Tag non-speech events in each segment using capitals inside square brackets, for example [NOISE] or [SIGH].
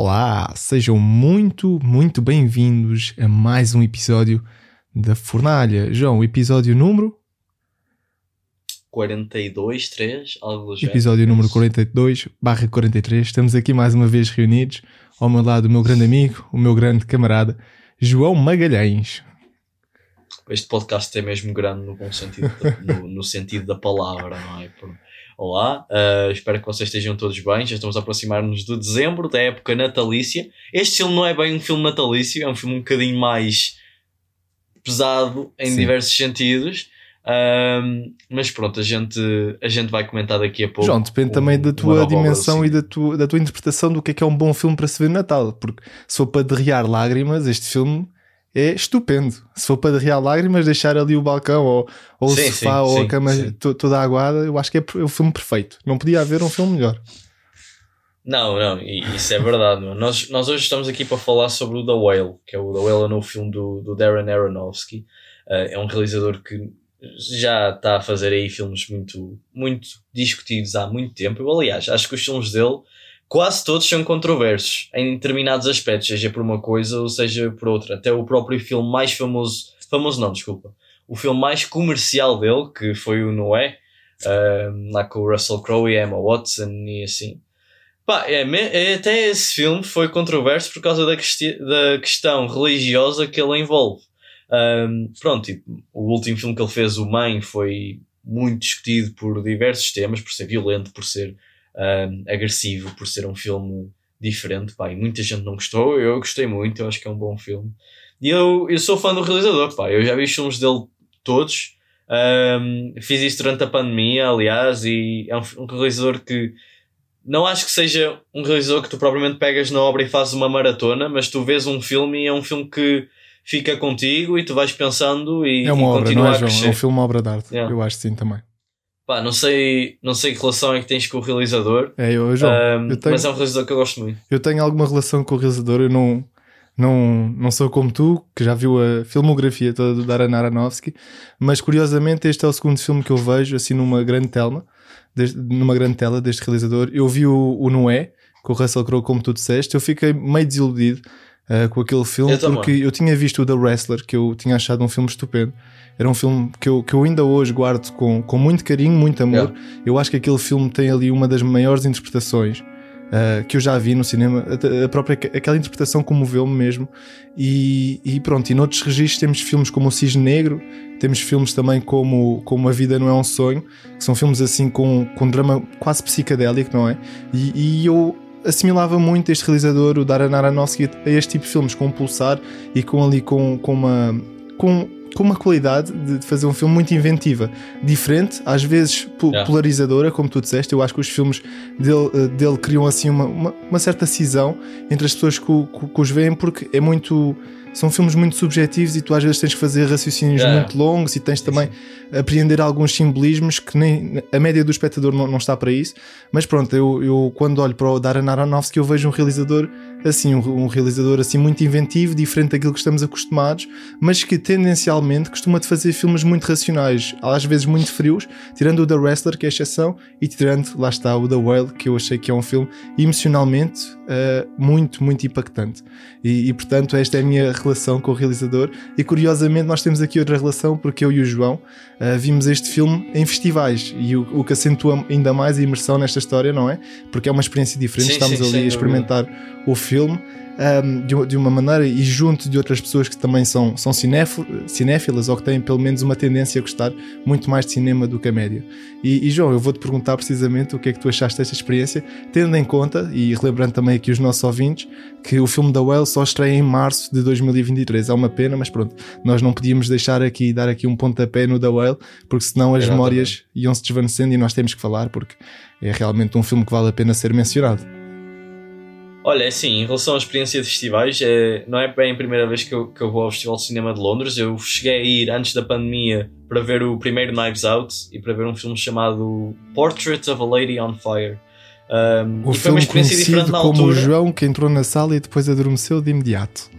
Olá, sejam muito, muito bem-vindos a mais um episódio da Fornalha. João, episódio número? 42, 3, algo do género. Episódio número 42, barra 43. Estamos aqui mais uma vez reunidos. Ao meu lado, o meu grande amigo, o meu grande camarada, João Magalhães. Este podcast é mesmo grande no bom sentido, no, no sentido da palavra, não é? Por- Olá, uh, espero que vocês estejam todos bem. Já estamos a aproximar-nos de dezembro, da época natalícia. Este filme não é bem um filme natalício, é um filme um bocadinho mais pesado em Sim. diversos sentidos. Um, mas pronto, a gente, a gente vai comentar daqui a pouco. João, depende também da tua dimensão do e da tua, da tua interpretação do que é que é um bom filme para se ver no Natal. Porque se for para derrear lágrimas, este filme é estupendo. Se for para derrear lágrimas, deixar ali o balcão ou, ou Sim, o sofá sim, ou a sim, cama sim. to- toda aguada, eu acho que é o filme perfeito. Não podia haver um filme melhor. Não, não, isso é verdade. Nós, nós hoje estamos aqui para falar sobre o The Whale, que é o The Whale é o novo filme do, do Darren Aronofsky. Uh, é um realizador que já está a fazer aí filmes muito, muito discutidos há muito tempo. Eu, aliás, acho que os filmes dele quase todos são controversos em determinados aspectos, seja por uma coisa ou seja por outra. Até o próprio filme mais famoso, famoso não, desculpa, o filme mais comercial dele, que foi o Noé, uh, lá com o Russell Crowe e Emma Watson e assim. Pá, é, é- até esse filme foi controverso por causa da, da questão religiosa que ele envolve. Ahm, pronto, e o último filme que ele fez, O Mãe, foi muito discutido por diversos temas, por ser violento, por ser ahm, agressivo, por ser um filme diferente. Pá, e muita gente não gostou, eu gostei muito, eu acho que é um bom filme. E eu, eu sou fã do realizador, pá, eu já vi os filmes dele todos. Ahm, fiz isso durante a pandemia, aliás, e é um, um realizador que não acho que seja um realizador que tu propriamente pegas na obra e fazes uma maratona, mas tu vês um filme e é um filme que fica contigo e tu vais pensando e, É uma e obra, continua não é, a crescer. É um filme obra de arte. Yeah. Eu acho sim também. Pá, não sei, não sei que relação é que tens com o realizador, É, eu, João, ahm, eu tenho- mas é um realizador que eu gosto muito. Eu tenho alguma relação com o realizador, eu não, não, não sou como tu, que já viu a filmografia toda do Darren Aronofsky, mas curiosamente este é o segundo filme que eu vejo assim numa grande tela, numa grande tela deste realizador. Eu vi o, o Noé, com o Russell Crowe, como tu disseste, eu fiquei meio desiludido ah, com aquele filme, Eu também. porque eu tinha visto o The Wrestler, que eu tinha achado um filme estupendo. Era um filme que eu, que eu ainda hoje guardo com, com muito carinho, muito amor. Eu acho que aquele filme tem ali uma das maiores interpretações uh, que eu já vi no cinema. A, a própria, aquela interpretação comoveu-me mesmo. E, e pronto, e noutros registros temos filmes como O Cisne Negro, temos filmes também como, como A Vida Não É um Sonho, que são filmes assim com, com drama quase psicadélico, não é? E, e eu assimilava muito este realizador, o Darren Aronofsky, a este tipo de filmes, com um pulsar e com ali com, com uma. Com, com uma qualidade de fazer um filme muito inventiva, diferente, às vezes Yeah. polarizadora, como tu disseste. Eu acho que os filmes dele, eh, dele criam assim uma, uma, uma certa cisão entre as pessoas que, que, que os veem, porque é muito. São filmes muito subjetivos e tu às vezes tens que fazer raciocínios Yeah. muito longos e tens Sim, também apreender alguns simbolismos que nem a média do espectador não, não está para isso. Mas pronto, eu, eu quando olho para o Darren Aronofsky eu vejo um realizador assim, um, um realizador assim muito inventivo, diferente daquilo que estamos acostumados, mas que tendencialmente costuma de fazer filmes muito racionais, às vezes muito frios, tirando o The Wrestler, que é a exceção, e tirando, lá está, o The Whale, que eu achei que é um filme emocionalmente eh, muito, muito impactante. E, e, portanto, esta é a minha relação com o realizador. E curiosamente, nós temos aqui outra relação, porque eu e o João eh, vimos este filme em festivais, e o, o que acentua ainda mais a imersão nesta história, não é? Porque é uma experiência diferente, Sim, estamos sim, ali a experimentar o filme um, de, de uma maneira e junto de outras pessoas que também são, são cinéfil- cinéfilas ou que têm pelo menos uma tendência a gostar muito mais de cinema do que a média. E, e, João, eu vou-te perguntar precisamente o que é que tu achaste desta experiência, tendo em conta, e relembrando também aqui os nossos ouvintes, que o filme da Well só estreia em março de 2023. É uma pena, mas pronto, nós não podíamos deixar aqui, dar aqui um pontapé no The Whale, porque senão as Exatamente. memórias iam se desvanecendo e nós temos que falar, porque é realmente um filme que vale a pena ser mencionado. Olha, é assim, em relação à experiência de festivais, é, não é bem a primeira vez que eu, que eu vou ao Festival de Cinema de Londres. Eu cheguei a ir antes da pandemia para ver o primeiro Knives Out e para ver um filme chamado Portrait of a Lady on Fire. Um, O e foi uma experiência diferente na como o altura. João que entrou na sala e depois adormeceu de imediato.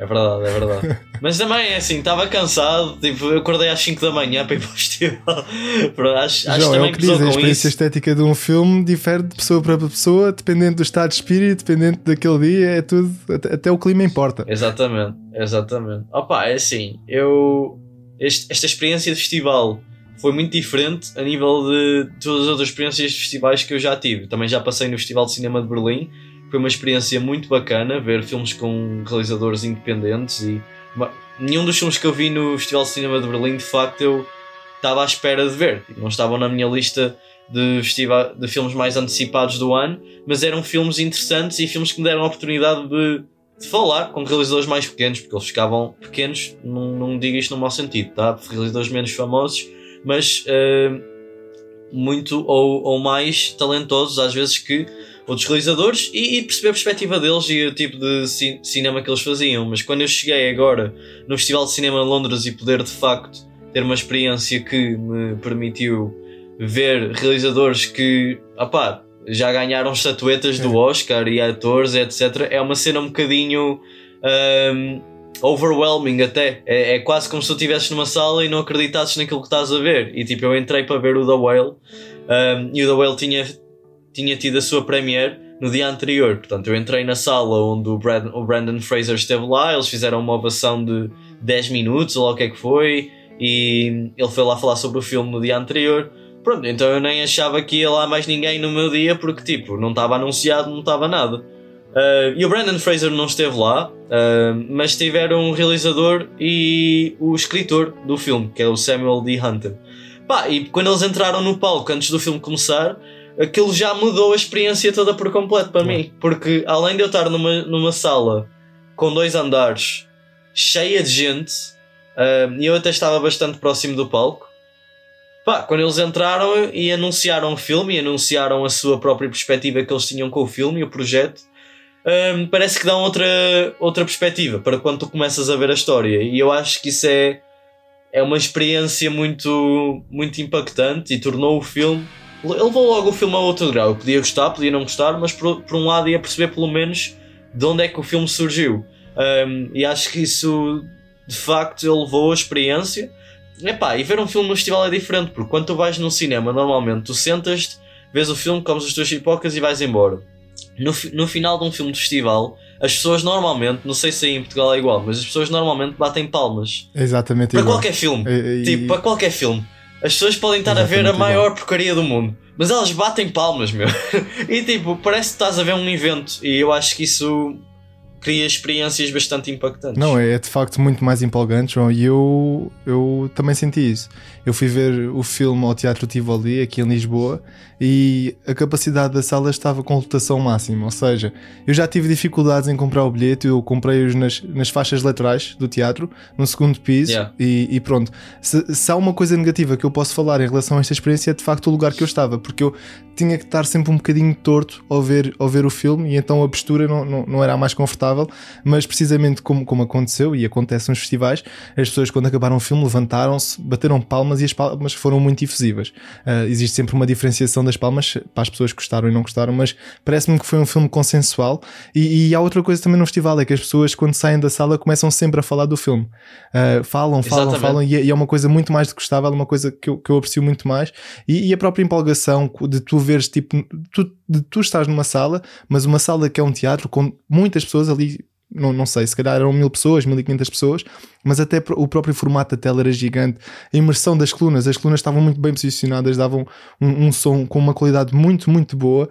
É verdade, é verdade. [LAUGHS] Mas também é assim, estava cansado, tipo, eu acordei às 5 da manhã para ir para o festival. [LAUGHS] acho, acho João, é o que diz, a experiência isso. estética de um filme difere de pessoa para pessoa, dependendo do estado de espírito, dependendo daquele dia, é tudo, até, até o clima importa. Exatamente, exatamente. Opa, é assim, eu. Este, esta experiência de festival foi muito diferente a nível de todas as outras experiências de festivais que eu já tive. Também já passei no Festival de Cinema de Berlim foi uma experiência muito bacana ver filmes com realizadores independentes e nenhum dos filmes que eu vi no Festival de Cinema de Berlim de facto eu estava à espera de ver. Tipo, não estavam na minha lista de, festival, de filmes mais antecipados do ano, mas eram filmes interessantes e filmes que me deram a oportunidade de, de falar com realizadores mais pequenos, porque eles ficavam pequenos, não, não digo isto no mau sentido, tá? Realizadores menos famosos, mas uh, muito ou, ou mais talentosos, às vezes que outros realizadores e, e, perceber a perspectiva deles e o tipo de ci cinema que eles faziam. Mas quando eu cheguei agora no Festival de Cinema de Londres e poder de facto ter uma experiência que me permitiu ver realizadores que opá, já ganharam estatuetas do é. Oscar e atores, etc., é uma cena um bocadinho. Um, overwhelming até. É, é, quase como se tu estivesses numa sala e não acreditasses naquilo que estás a ver. E tipo, eu entrei para ver o The Whale um, e o The Whale tinha tinha tido a sua premiere no dia anterior. Portanto, eu entrei na sala onde o, Brad, o Brandon Fraser esteve lá, eles fizeram uma ovação de 10 minutos, ou lá o que é que foi, e ele foi lá falar sobre o filme no dia anterior. Pronto, então eu nem achava que ia lá mais ninguém no meu dia, porque tipo, não estava anunciado, não estava nada. Uh, e o Brandon Fraser não esteve lá, uh, mas estiveram o realizador e o escritor do filme, que é o Samuel D. Hunter. Pá, e quando eles entraram no palco antes do filme começar, aquilo já mudou a experiência toda por completo para mim. Porque além de eu estar numa, numa sala com dois andares cheia de gente, uh, e eu até estava bastante próximo do palco. Pá, quando eles entraram e anunciaram o filme e anunciaram a sua própria perspectiva que eles tinham com o filme e o projeto, um, parece que dão outra, outra perspectiva para quando tu começas a ver a história. E eu acho que isso é, é uma experiência muito, muito impactante e tornou o filme levou logo o filme a outro grau. Eu podia gostar, podia não gostar, mas por, por um lado ia perceber pelo menos de onde é que o filme surgiu. Um, e acho que isso de facto ele levou a experiência. Epá, e ver um filme no festival é diferente, porque quando tu vais num cinema, normalmente tu sentas-te, vês o filme, comes as tuas pipocas e vais embora. No, no final de um filme de festival, as pessoas normalmente, não sei se aí em Portugal é igual, mas as pessoas normalmente batem palmas. Exatamente Para igual. qualquer filme. E, e... Tipo, para qualquer filme. As pessoas podem estar Exatamente a ver a maior porcaria do mundo, mas elas batem palmas, meu. [LAUGHS] e tipo, parece que estás a ver um evento. E eu acho que isso cria experiências bastante impactantes. Não, é, é de facto muito mais empolgante, João, e eu, eu também senti isso. Eu fui ver o filme ao Teatro Tivoli, aqui em Lisboa, e a capacidade da sala estava com lotação máxima. Ou seja, eu já tive dificuldades em comprar o bilhete, eu comprei-os nas, nas faixas laterais do teatro, no segundo piso, yeah. e, e, pronto. Se, se, há uma coisa negativa que eu posso falar em relação a esta experiência, é de facto o lugar que eu estava, porque eu tinha que estar sempre um bocadinho torto ao ver, ao ver o filme, e então a postura não, não, não era a mais confortável, mas precisamente como, como aconteceu e acontece nos festivais, as pessoas quando acabaram o filme levantaram-se, bateram palmas e as palmas foram muito efusivas. Uh, existe sempre uma diferenciação das palmas para as pessoas que gostaram e não gostaram, mas parece-me que foi um filme consensual. E, e, há outra coisa também no festival: é que as pessoas, quando saem da sala, começam sempre a falar do filme. Uh, falam, falam, Exatamente. falam, e é, e é, uma coisa muito mais gostável, uma coisa que eu, que eu aprecio muito mais. E, e, a própria empolgação de tu veres, tipo, tu, de tu estás numa sala, mas uma sala que é um teatro com muitas pessoas ali não, não sei, se calhar eram mil pessoas, mil e quinhentas pessoas, mas até o próprio formato da tela era gigante, a imersão das colunas, as colunas estavam muito bem posicionadas, davam um, um som com uma qualidade muito, muito boa.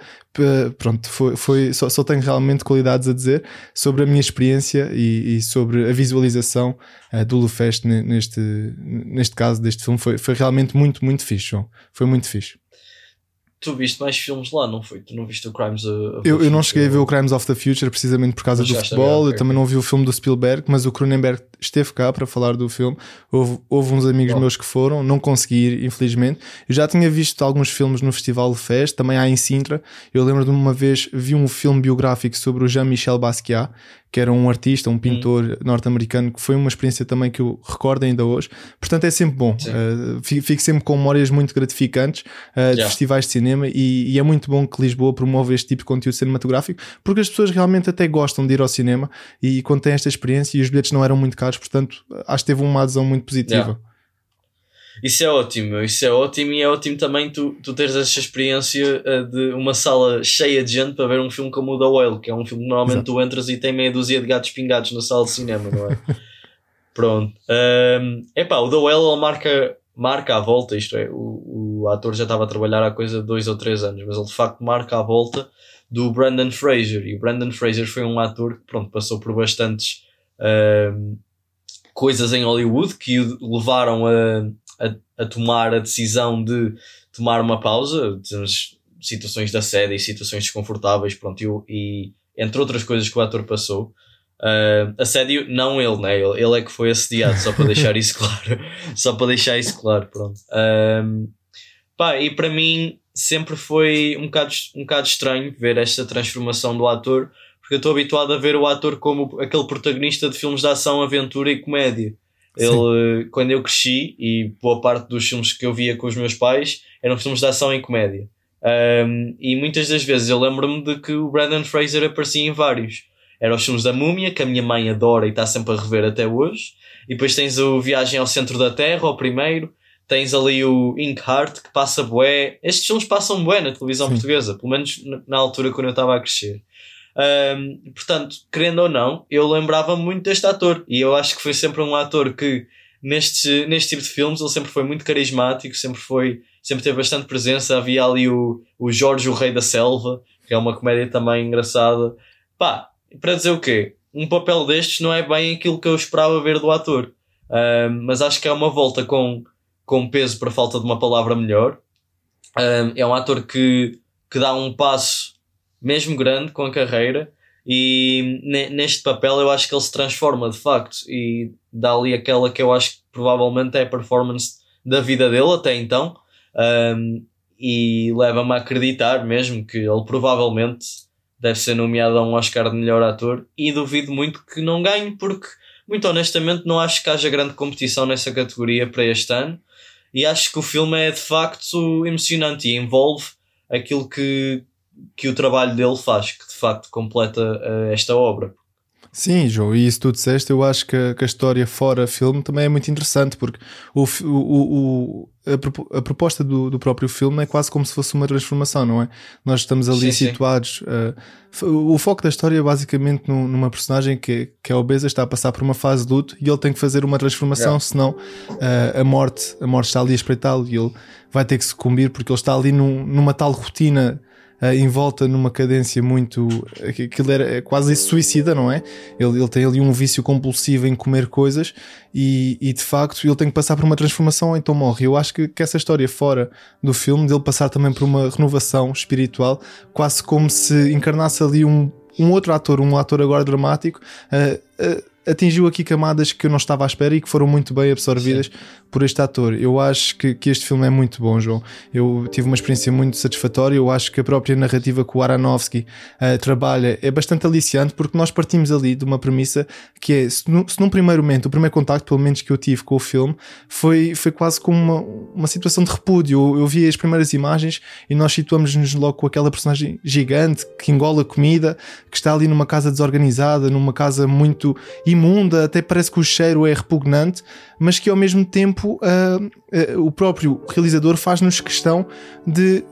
Pronto, foi, foi só, só, tenho realmente qualidades a dizer sobre a minha experiência e, e sobre a visualização uh, do Lufest neste, neste caso deste filme. Foi, foi realmente muito, muito fixe, João. Foi muito fixe tu viste mais filmes lá, não foi? Tu não viste o Crimes of, of eu, eu não cheguei a ver o Crimes of the Future precisamente por causa do futebol. Eu também não vi o filme do Spielberg, mas o Cronenberg esteve cá para falar do filme. Houve, houve uns amigos meus que foram, não consegui ir, infelizmente. Eu já tinha visto alguns filmes no Festival Fest, também há em Sintra. Eu lembro de uma vez vi um filme biográfico sobre o Jean-Michel Basquiat, que era um artista, um pintor hum. norte-americano, que foi uma experiência também que eu recordo ainda hoje. Portanto, é sempre bom. Uh, fico sempre com memórias muito gratificantes uh, de festivais de cinema e, e, é muito bom que Lisboa promova este tipo de conteúdo cinematográfico porque as pessoas realmente até gostam de ir ao cinema e quando têm esta experiência e os bilhetes não eram muito caros, portanto acho que teve uma adesão muito positiva. Yeah. Isso é ótimo, isso é ótimo e é ótimo também tu, tu teres essa experiência uh, de uma sala cheia de gente para ver um filme como o The Whale, que é um filme que normalmente Exato. tu entras e tem meia dúzia de gatos pingados na sala de cinema, não é? [LAUGHS] Pronto. Um, epá, o The Whale marca, marca a volta, isto é, o, o ator já estava a trabalhar há coisa de dois ou três anos, mas ele de facto marca a volta do Brandon Fraser. E o Brandon Fraser foi um ator que pronto, passou por bastantes um, coisas em Hollywood que o levaram a a, tomar a decisão de tomar uma pausa, situações de assédio e situações desconfortáveis, pronto, e, e entre outras coisas que o ator passou. Uh, assédio, não ele, né? Ele, ele é que foi assediado, só para deixar isso [LAUGHS] claro. só para deixar isso claro, pronto. Uh, pá, e para mim sempre foi um bocado, um bocado estranho ver esta transformação do ator, porque eu estou habituado a ver o ator como aquele protagonista de filmes de ação, aventura e comédia. Ele, quando eu cresci, e boa parte dos filmes que eu via com os meus pais eram filmes de ação e comédia. Um, e muitas das vezes eu lembro-me de que o Brandon Fraser aparecia em vários. Eram os filmes da Múmia, que a minha mãe adora e está sempre a rever até hoje. E depois tens o Viagem ao Centro da Terra, o primeiro. Tens ali o Ink Heart, que passa bué. Estes filmes passam bué na televisão Sim. portuguesa, pelo menos na altura quando eu estava a crescer. Um, portanto, querendo ou não, eu lembrava muito deste ator e eu acho que foi sempre um ator que neste, neste tipo de filmes ele sempre foi muito carismático, sempre foi, sempre teve bastante presença. Havia ali o, o Jorge, o Rei da Selva, que é uma comédia também engraçada. Pá, para dizer o quê? Um papel destes não é bem aquilo que eu esperava ver do ator, um, mas acho que é uma volta com, com peso para falta de uma palavra melhor. Um, é um ator que, que dá um passo mesmo grande com a carreira, e neste papel eu acho que ele se transforma de facto e dá ali aquela que eu acho que provavelmente é a performance da vida dele até então. Um, e leva-me a acreditar mesmo que ele provavelmente deve ser nomeado a um Oscar de melhor ator e duvido muito que não ganhe porque muito honestamente não acho que haja grande competição nessa categoria para este ano e acho que o filme é de facto emocionante e envolve aquilo que, que o trabalho dele faz, que de facto completa uh, esta obra. Sim, João, e isso tu disseste, eu acho que a, que a história fora filme também é muito interessante, porque o, o, o a, proposta do, do, próprio filme é quase como se fosse uma transformação, não é? Nós estamos ali sim, situados. Sim. Uh, o foco da história é basicamente num, numa personagem que, que é obesa, está a passar por uma fase de luto e ele tem que fazer uma transformação, senão uh, a, morte, a morte está ali a espreitá-lo e ele vai ter que sucumbir porque ele está ali num, numa tal rotina uh, envolta numa cadência muito. aquilo era é quase suicida, não é? Ele, ele tem ali um vício compulsivo em comer coisas e, e, de facto ele tem que passar por uma transformação ou então morre. Eu acho que, que essa história fora do filme, dele passar também por uma renovação espiritual, quase como se encarnasse ali um, um outro ator, um ator agora dramático. Uh, uh, atingiu aqui camadas que eu não estava à espera e que foram muito bem absorvidas Sim. por este ator. Eu acho que, que este filme é muito bom, João. Eu tive uma experiência muito satisfatória. Eu acho que a própria narrativa que o Aronofsky uh, trabalha é bastante aliciante porque nós partimos ali de uma premissa que é, se, no, se num primeiro momento, o primeiro contacto, pelo menos que eu tive com o filme, foi, foi quase como uma, uma situação de repúdio. Eu, eu vi as primeiras imagens e nós situamos-nos logo com aquela personagem gigante que engola comida, que está ali numa casa desorganizada, numa casa muito imunda, até parece que o cheiro é repugnante, mas que ao mesmo tempo uh, uh, o próprio realizador faz-nos questão de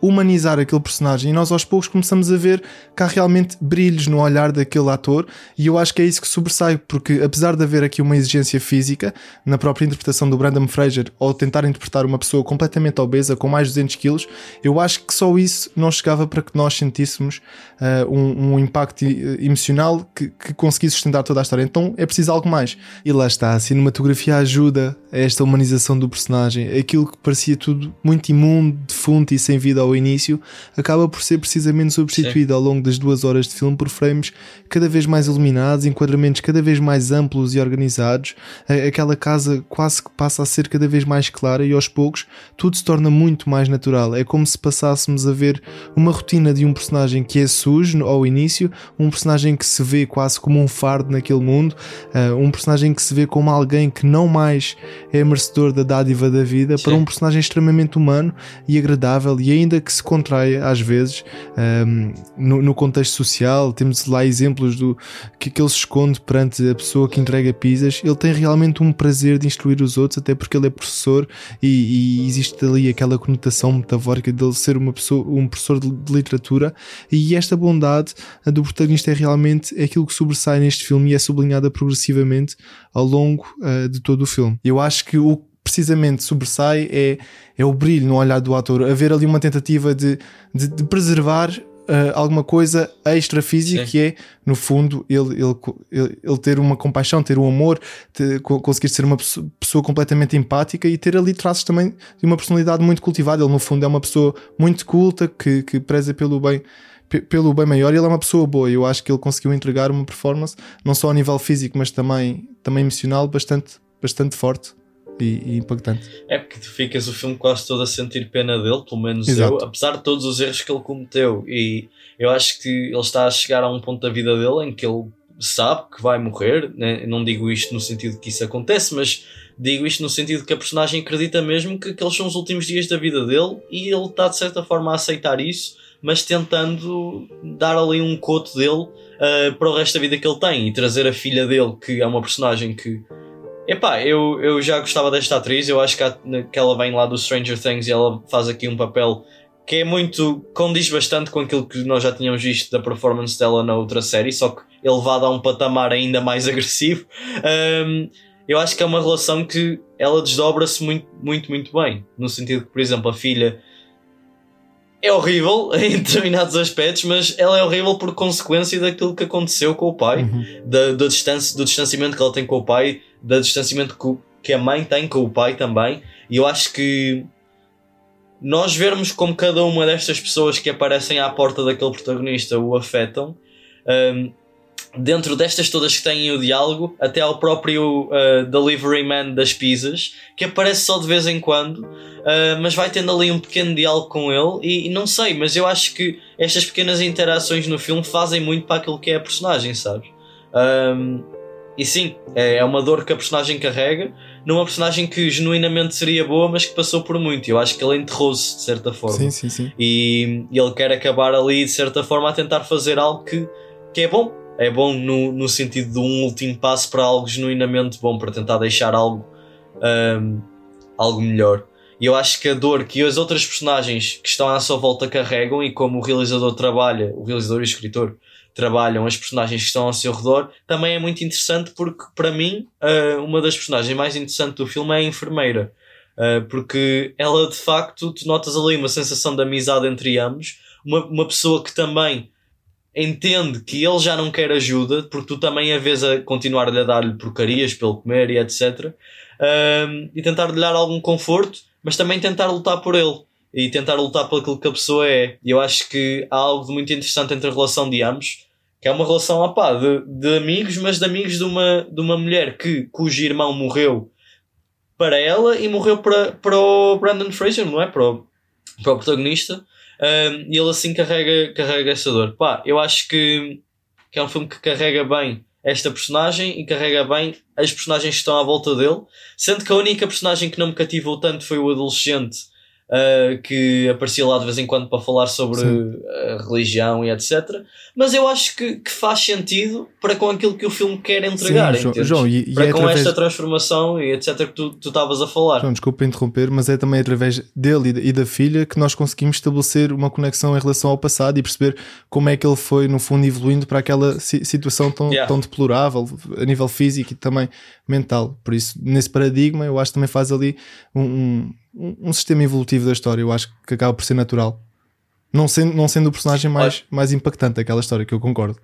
humanizar aquele personagem e nós aos poucos começamos a ver que há realmente brilhos no olhar daquele ator e eu acho que é isso que sobressai, porque apesar de haver aqui uma exigência física na própria interpretação do Brandon Fraser ao tentar interpretar uma pessoa completamente obesa com mais de 200 quilos, eu acho que só isso não chegava para que nós sentíssemos uh, um, um, impacto emocional que, que conseguisse sustentar toda a história. Então é preciso algo mais. E lá está, a cinematografia ajuda a esta humanização do personagem. Aquilo que parecia tudo muito imundo, defunto e sem vida ao início, acaba por ser precisamente substituído Sim. ao longo das duas horas de filme por frames cada vez mais iluminados, enquadramentos cada vez mais amplos e organizados. Aquela casa quase que passa a ser cada vez mais clara e aos poucos tudo se torna muito mais natural. É como se passássemos a ver uma rotina de um personagem que é sujo ao início, um personagem que se vê quase como um fardo naquele mundo, uh, um personagem que se vê como alguém que não mais é merecedor da dádiva da vida, Sim. para um personagem extremamente humano e agradável e ainda que se contrai às vezes um, no, no, contexto social. Temos lá exemplos do que, que ele se esconde perante a pessoa que entrega pizzas. Ele tem realmente um prazer de instruir os outros, até porque ele é professor e, e existe ali aquela conotação metafórica dele ser uma pessoa, um professor de, de literatura. E esta bondade do protagonista é realmente aquilo que sobressai neste filme e é sublinhada progressivamente ao longo uh, de todo o filme. Eu acho que o precisamente sobressai é, é o brilho no olhar do ator, haver ali uma tentativa de, de, de preservar uh, alguma coisa extra física que é, no fundo, ele, ele, ele, ter uma compaixão, ter um amor, ter, conseguir ser uma pessoa, pessoa, completamente empática e ter ali traços também de uma personalidade muito cultivada. Ele, no fundo, é uma pessoa muito culta que, que preza pelo bem pelo bem maior, ele é uma pessoa boa. Eu acho que ele conseguiu entregar uma performance, não só a nível físico, mas também, também emocional, bastante, bastante forte e, e, impactante. É porque tu ficas o filme quase todo a sentir pena dele, pelo menos Exato. eu, apesar de todos os erros que ele cometeu. E eu acho que ele está a chegar a um ponto da vida dele em que ele sabe que vai morrer. Né? Não digo isto no sentido que isso acontece, mas digo isto no sentido que a personagem acredita mesmo que aqueles são os últimos dias da vida dele e ele está de certa forma a aceitar isso, mas tentando dar ali um coto dele uh, para o resto da vida que ele tem e trazer a filha dele, que é uma personagem que Epá, eu, eu já gostava desta atriz, eu acho que, que ela vem lá do Stranger Things e ela faz aqui um papel que é muito. condiz bastante com aquilo que nós já tínhamos visto da performance dela na outra série, só que elevada a um patamar ainda mais [LAUGHS] agressivo. Um, eu acho que é uma relação que ela desdobra-se muito, muito, muito bem. No sentido que, por exemplo, a filha é horrível [LAUGHS] em determinados aspectos, mas ela é horrível por consequência daquilo que aconteceu com o pai, uhum. da, distância, do distanciamento que ela tem com o pai, do distanciamento que a mãe tem com o pai também. E eu acho que nós vermos como cada uma destas pessoas que aparecem à porta daquele protagonista o afetam. Um, dentro destas todas que têm o diálogo, até ao próprio uh, delivery man das pizzas, que aparece só de vez em quando, uh, mas vai tendo ali um pequeno diálogo com ele, e, e, não sei, mas eu acho que estas pequenas interações no filme fazem muito para aquilo que é a personagem, sabes? Um, e sim, é, é uma dor que a personagem carrega, numa personagem que genuinamente seria boa, mas que passou por muito. Eu acho que ele enterrou-se de certa forma. Sim, sim, sim. E, e ele quer acabar ali de certa forma a tentar fazer algo que, que é bom, é bom no, no sentido de um último passo para algo genuinamente bom, para tentar deixar algo, um, algo melhor. E eu acho que a dor que as outras personagens que estão à sua volta carregam, e como o realizador trabalha, o realizador e o escritor trabalham as personagens que estão ao seu redor, também é muito interessante porque, para mim, uh, uma das personagens mais interessantes do filme é a enfermeira. Uh, porque ela, de facto, tu notas ali uma sensação de amizade entre ambos, uma, uma pessoa que também entende que ele já não quer ajuda, porque tu também a vez a continuar-lhe a dar-lhe porcarias pelo comer e etc. Um, e tentar-lhe dar algum conforto, mas também tentar lutar por ele e tentar lutar por aquilo que a pessoa é. E eu acho que há algo de muito interessante entre a relação de ambos, que é uma relação opá, de, de amigos, mas de amigos de uma, de uma mulher que, cujo irmão morreu para ela e morreu para, para o Brandon Fraser, não é? Para o, para o protagonista. Um, e ele assim carrega, carrega essa dor. Pá, eu acho que, que é um filme que carrega bem esta personagem e carrega bem as personagens que estão à volta dele. Sendo que a única personagem que não me cativou tanto foi o adolescente uh, que aparecia lá de vez em quando para falar sobre religião e etc. Mas eu acho que, que, faz sentido para com aquilo que o filme quer entregar. Sim, João, João, e, para e é com através... esta transformação e etc. que tu estavas a falar. João, desculpa interromper, mas é também através dele e da filha que nós conseguimos estabelecer uma conexão em relação ao passado e perceber como é que ele foi, no fundo, evoluindo para aquela situação tão, yeah. tão deplorável a nível físico e também mental. Por isso, nesse paradigma, eu acho que também faz ali um, um um, sistema evolutivo da história, eu acho que acaba por ser natural. Não sendo, não sendo o personagem mais, mais impactante daquela história, que eu concordo.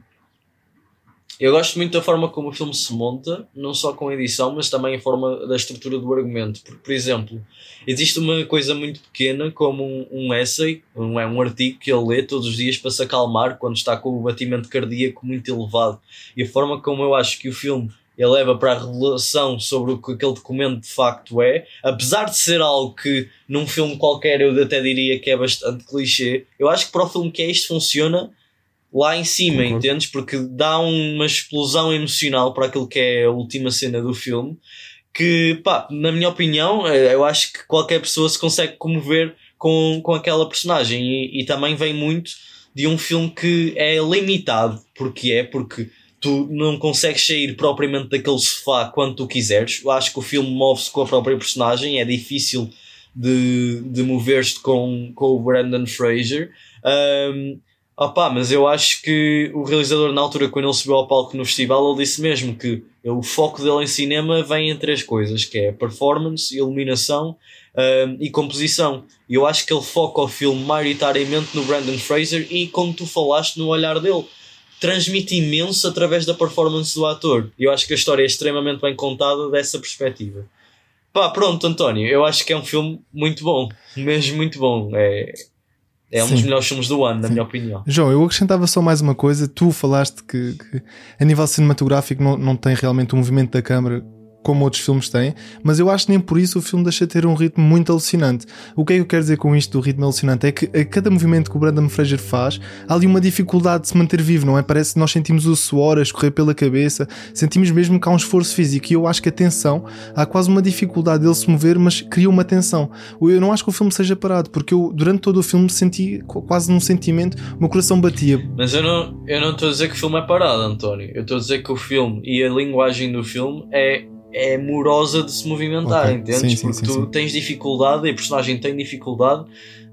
Eu gosto muito da forma como o filme se monta, não só com a edição, mas também a forma da estrutura do argumento. Porque, por exemplo, existe uma coisa muito pequena, como um, um essay, um, é um artigo que ele lê todos os dias para se acalmar quando está com o batimento cardíaco muito elevado. E a forma como eu acho que o filme ele leva para a revelação sobre o que aquele documento de facto é, apesar de ser algo que num filme qualquer eu até diria que é bastante clichê, eu acho que para o filme que é isto funciona lá em cima, uhum. entendes? Porque dá uma explosão emocional para aquilo que é a última cena do filme, que, pá, na minha opinião, eh, eu acho que qualquer pessoa se consegue comover com, com aquela personagem. E, e também vem muito de um filme que é limitado. Porque é? Porque tu não consegues sair propriamente daquele sofá quando tu quiseres. Eu acho que o filme move-se com a própria personagem, é difícil de, de mover-te com, com o Brandon Fraser. Um, opa, mas eu acho que o realizador, na altura, quando ele subiu ao palco no festival, ele disse mesmo que o foco dele em cinema vem em três coisas, que é performance, iluminação um, e composição. E eu acho que ele foca o filme maioritariamente no Brandon Fraser e, como tu falaste, no olhar dele. Transmite imenso através da performance do ator. E eu acho que a história é extremamente bem contada dessa perspectiva. Pá, pronto, António, eu acho que é um filme muito bom, [LAUGHS] mesmo muito bom. É, é um Sim. dos melhores filmes do ano, na Sim. minha opinião. João, eu acrescentava só mais uma coisa. Tu falaste que, que a nível cinematográfico não, não tem realmente o um movimento da câmara como outros filmes têm, mas eu acho que nem por isso o filme deixa de ter um ritmo muito alucinante. O que é que eu quero dizer com isto do ritmo alucinante? É que a cada movimento que o Brandon Fraser faz, há ali uma dificuldade de se manter vivo, não é? Parece que nós sentimos o suor a escorrer pela cabeça, sentimos mesmo que há um esforço físico e eu acho que a tensão, há quase uma dificuldade dele se mover, mas cria uma tensão. Eu não acho que o filme seja parado, porque eu durante todo o filme senti quase num sentimento, o meu coração batia. Mas eu não estou a dizer que o filme é parado, António. Eu estou a dizer que o filme e a linguagem do filme é é morosa de se movimentar, okay. entendes? Sim, sim, Porque sim, tu tens dificuldade e a personagem tem dificuldade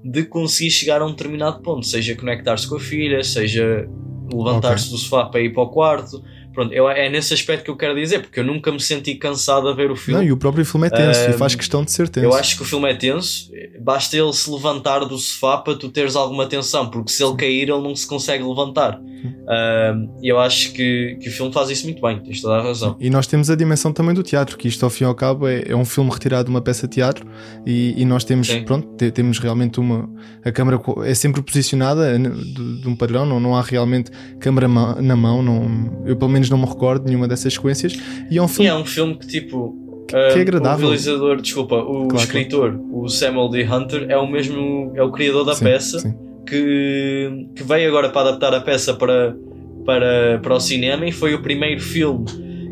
de conseguir chegar a um determinado ponto, seja conectar-se com a filha, seja levantar-se okay. do sofá para ir para o quarto, Pronto, eu, é nesse aspecto que eu quero dizer, porque eu nunca me senti cansado a ver o filme. Não, e o próprio filme é tenso, um, e faz questão de ser tenso. Eu acho que o filme é tenso, basta ele se levantar do sofá para tu teres alguma tensão, porque se ele cair, ele não se consegue levantar. E eu acho que, que o filme faz isso muito bem, tens toda a razão. E nós temos a dimensão também do teatro, que isto ao fim e ao cabo é, é um filme retirado de uma peça de teatro e, e nós temos, Sim. pronto, temos realmente uma. A câmara é sempre posicionada de, de um padrão, não, não há realmente câmara na mão, não, eu pelo menos menos não me recordo nenhuma dessas sequências. E é um filme, e é um filme que tipo. Que, é hum, agradável. O realizador, desculpa, o claro, escritor, claro. o Samuel D. Hunter, é o mesmo, é o criador da sim, peça sim. Que, que veio agora para adaptar a peça para, para, para o cinema e foi o primeiro filme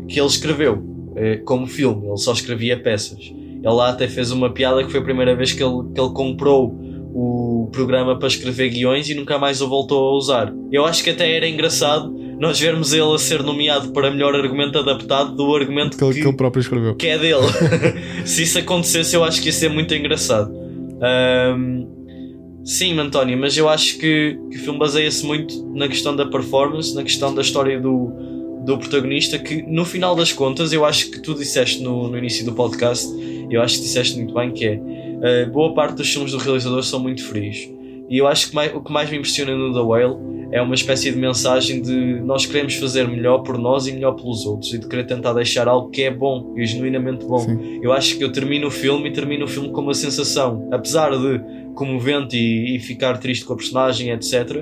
que ele escreveu eh, como filme, ele só escrevia peças. Ele lá até fez uma piada que foi a primeira vez que ele, que ele comprou o programa para escrever guiões e nunca mais o voltou a usar. Eu acho que até era engraçado nós vermos ele a ser nomeado para melhor argumento adaptado do argumento que, que, que ele próprio escreveu. Que é dele. [LAUGHS] Se isso acontecesse, eu acho que ia ser muito engraçado. Um, sim, António, mas eu acho que, que o filme baseia-se muito na questão da performance, na questão da história do, do protagonista, que no final das contas, eu acho que tu disseste no, no início do podcast, eu acho que disseste muito bem, que é uh, boa parte dos filmes do realizador são muito frios. E eu acho que mais, o que mais me impressiona no The Whale é uma espécie de mensagem de nós queremos fazer melhor por nós e melhor pelos outros e de querer tentar deixar algo que é bom e genuinamente bom. Sim. Eu acho que eu termino o filme e termino o filme com uma sensação, apesar de comovente e, e ficar triste com a personagem, etc.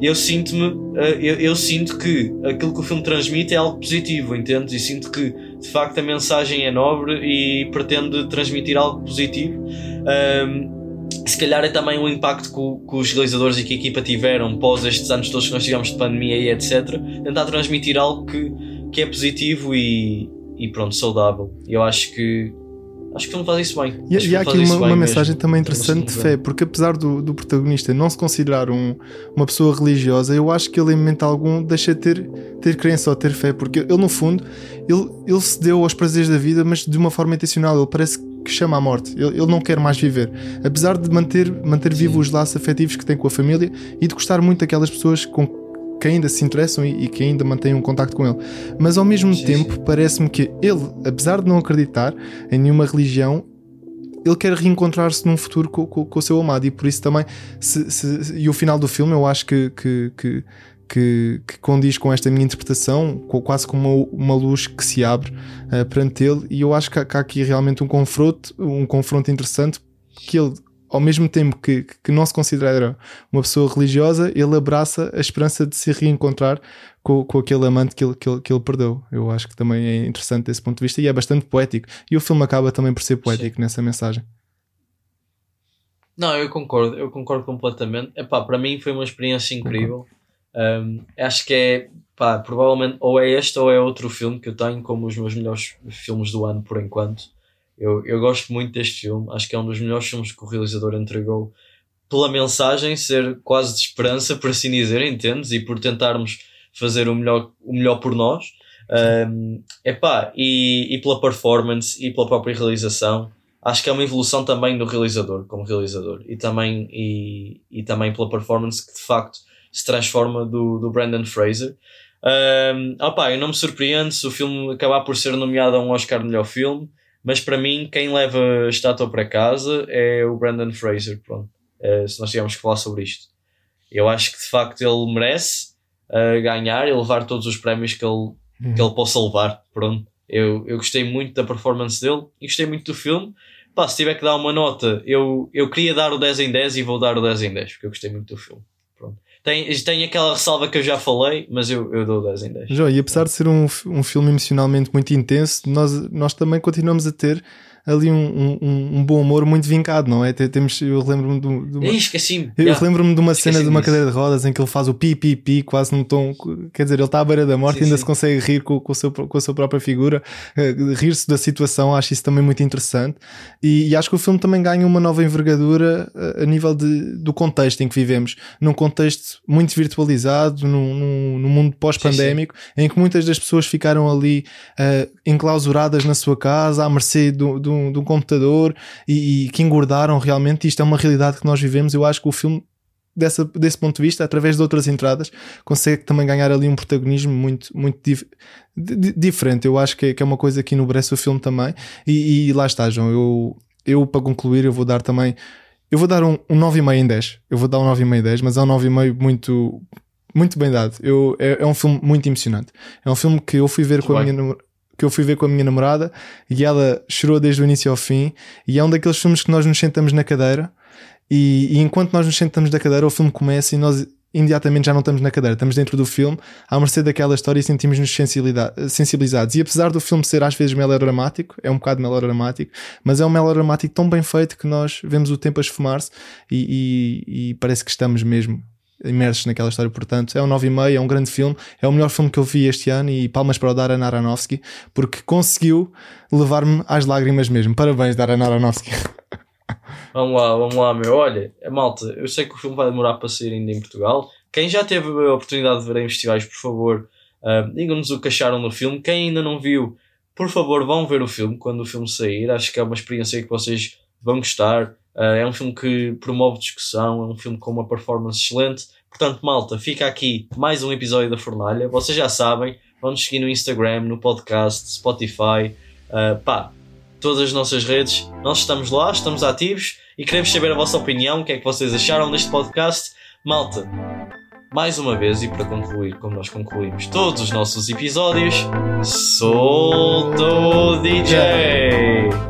Eu sinto-me, eh, eu, eu, sinto que aquilo que o filme transmite é algo positivo, entende? E sinto que de facto a mensagem é nobre e pretende transmitir algo positivo. Um, se calhar é também o impacto que, que, os realizadores e que a equipa tiveram pós estes anos todos que nós tivemos de pandemia e etc. Tentar transmitir algo que, que é positivo e, e pronto, saudável. E eu acho que acho que ele faz isso bem. E, e há aqui uma, uma mensagem também interessante de fé, porque apesar do, do protagonista não se considerar um, uma pessoa religiosa, eu acho que ele em momento algum deixa de ter, ter crença ou ter fé, porque ele no fundo ele, ele se deu aos prazeres da vida, mas de uma forma intencional. Ele parece que que chama à morte. Ele, ele, não quer mais viver. Apesar de manter, manter vivos os laços afetivos que tem com a família e de gostar muito daquelas pessoas com que ainda se interessam e, e que ainda mantêm um contacto com ele. Mas ao mesmo sim, tempo, parece-me que ele, apesar de não acreditar em nenhuma religião, ele quer reencontrar-se num futuro com, com, com, o seu amado e por isso também se, se, e o final do filme eu acho que, que, que que, que condiz com esta minha interpretação, quase como uma, uma luz que se abre uh, perante ele, e eu acho que há, que há, aqui realmente um confronto, um confronto interessante, que ele, ao mesmo tempo que, que não se considera uma pessoa religiosa, ele abraça a esperança de se reencontrar com, com aquele amante que ele, que, ele, que ele perdeu. Eu acho que também é interessante desse ponto de vista e é bastante poético. E o filme acaba também por ser poético Sim. nessa mensagem. Não, eu concordo, eu concordo completamente. Epá, para mim foi uma experiência incrível. Concordo. Um, acho que é, pá, provavelmente ou é este ou é outro filme que eu tenho como os meus melhores filmes do ano por enquanto. Eu, eu gosto muito deste filme, acho que é um dos melhores filmes que o realizador entregou, pela mensagem ser quase de esperança, por assim dizer, entendes? E por tentarmos fazer o melhor, o melhor por nós. Um, epá, e, e pela performance e pela própria realização. Acho que é uma evolução também do realizador, como realizador, e também, e, e também pela performance que de facto se transforma do, do Brandon Fraser. Um, opa, eu não me surpreendo se o filme acabar por ser nomeado a um Oscar melhor filme, mas para mim quem leva a estátua para casa é o Brandon Fraser, pronto, uh, se nós tivermos que falar sobre isto. Eu acho que de facto ele merece uh, ganhar e levar todos os prémios que ele uhum. que ele possa levar. Pronto. Eu, eu gostei muito da performance dele e gostei muito do filme. Pá, se tiver que dar uma nota, eu, eu queria dar o 10 em 10 e vou dar o 10 em 10, porque eu gostei muito do filme. Tem, tem aquela ressalva que eu já falei, mas eu, eu dou 10 em 10. João, e apesar de ser um, um filme emocionalmente muito intenso, nós, nós também continuamos a ter ali um, um, um, bom humor muito vincado, não é? Temos, eu lembro-me de, uma, eu yeah. lembro-me de uma cena de uma cadeira de rodas em que ele faz o pi pi pi quase num tom, quer dizer, ele está à beira da morte e ainda sim. se consegue rir com, com, seu, com a sua própria figura, uh, rir-se da situação, acho isso também muito interessante e, e, acho que o filme também ganha uma nova envergadura uh, a nível de, do contexto em que vivemos, num contexto muito virtualizado, num, num, num mundo pós-pandémico, em que muitas das pessoas ficaram ali uh, enclausuradas na sua casa, à mercê de um computador e, e, que engordaram realmente. Isto é uma realidade que nós vivemos. Eu acho que o filme, dessa, desse ponto de vista, através de outras entradas, consegue também ganhar ali um protagonismo muito, muito dif diferente. Eu acho que é, que é uma coisa que enobrece o filme também. E, e lá está, João. Eu, eu, para concluir, eu vou dar também. Eu vou dar um, um 9,5 em 10. Eu vou dar um 9,5 em 10, mas é um 9,5 muito, muito bem dado. Eu, é, é, um filme muito emocionante. É um filme que eu fui ver muito com bem. a minha que eu fui ver com a minha namorada e ela chorou desde o início ao fim. E é um daqueles filmes que nós nos sentamos na cadeira e, e enquanto nós nos sentamos na cadeira, o filme começa e nós imediatamente já não estamos na cadeira, estamos dentro do filme, à mercê daquela história e sentimos-nos sensibilizados. E apesar do filme ser às vezes melodramático, é um bocado melodramático, mas é um melodramático tão bem feito que nós vemos o tempo a esfumar-se e, e, e, parece que estamos mesmo imersos naquela história. Portanto, é um 9,5, é um grande filme, é o melhor filme que eu vi este ano e palmas para o Darren Aronofsky, porque conseguiu levar-me às lágrimas mesmo. Parabéns, Darren Aronofsky. [LAUGHS] Vamos lá, vamos lá, meu. Olha, malta, eu sei que o filme vai demorar para sair ainda em Portugal. Quem já teve a oportunidade de ver em festivais, por favor, uh, digam-nos o que acharam do filme. Quem ainda não viu, por favor, vão ver o filme quando o filme sair. Acho que é uma experiência que vocês vão gostar. Uh, é um filme que promove discussão, é um filme com uma performance excelente. Portanto, malta, fica aqui mais um episódio da Fornalha. Vocês já sabem, vão-nos seguir no Instagram, no podcast, Spotify, uh, pá, todas as nossas redes. Nós estamos lá, estamos ativos e queremos saber a vossa opinião, o que é que vocês acharam deste podcast. Malta, mais uma vez, e para concluir, como nós concluímos todos os nossos episódios, solta o DJ!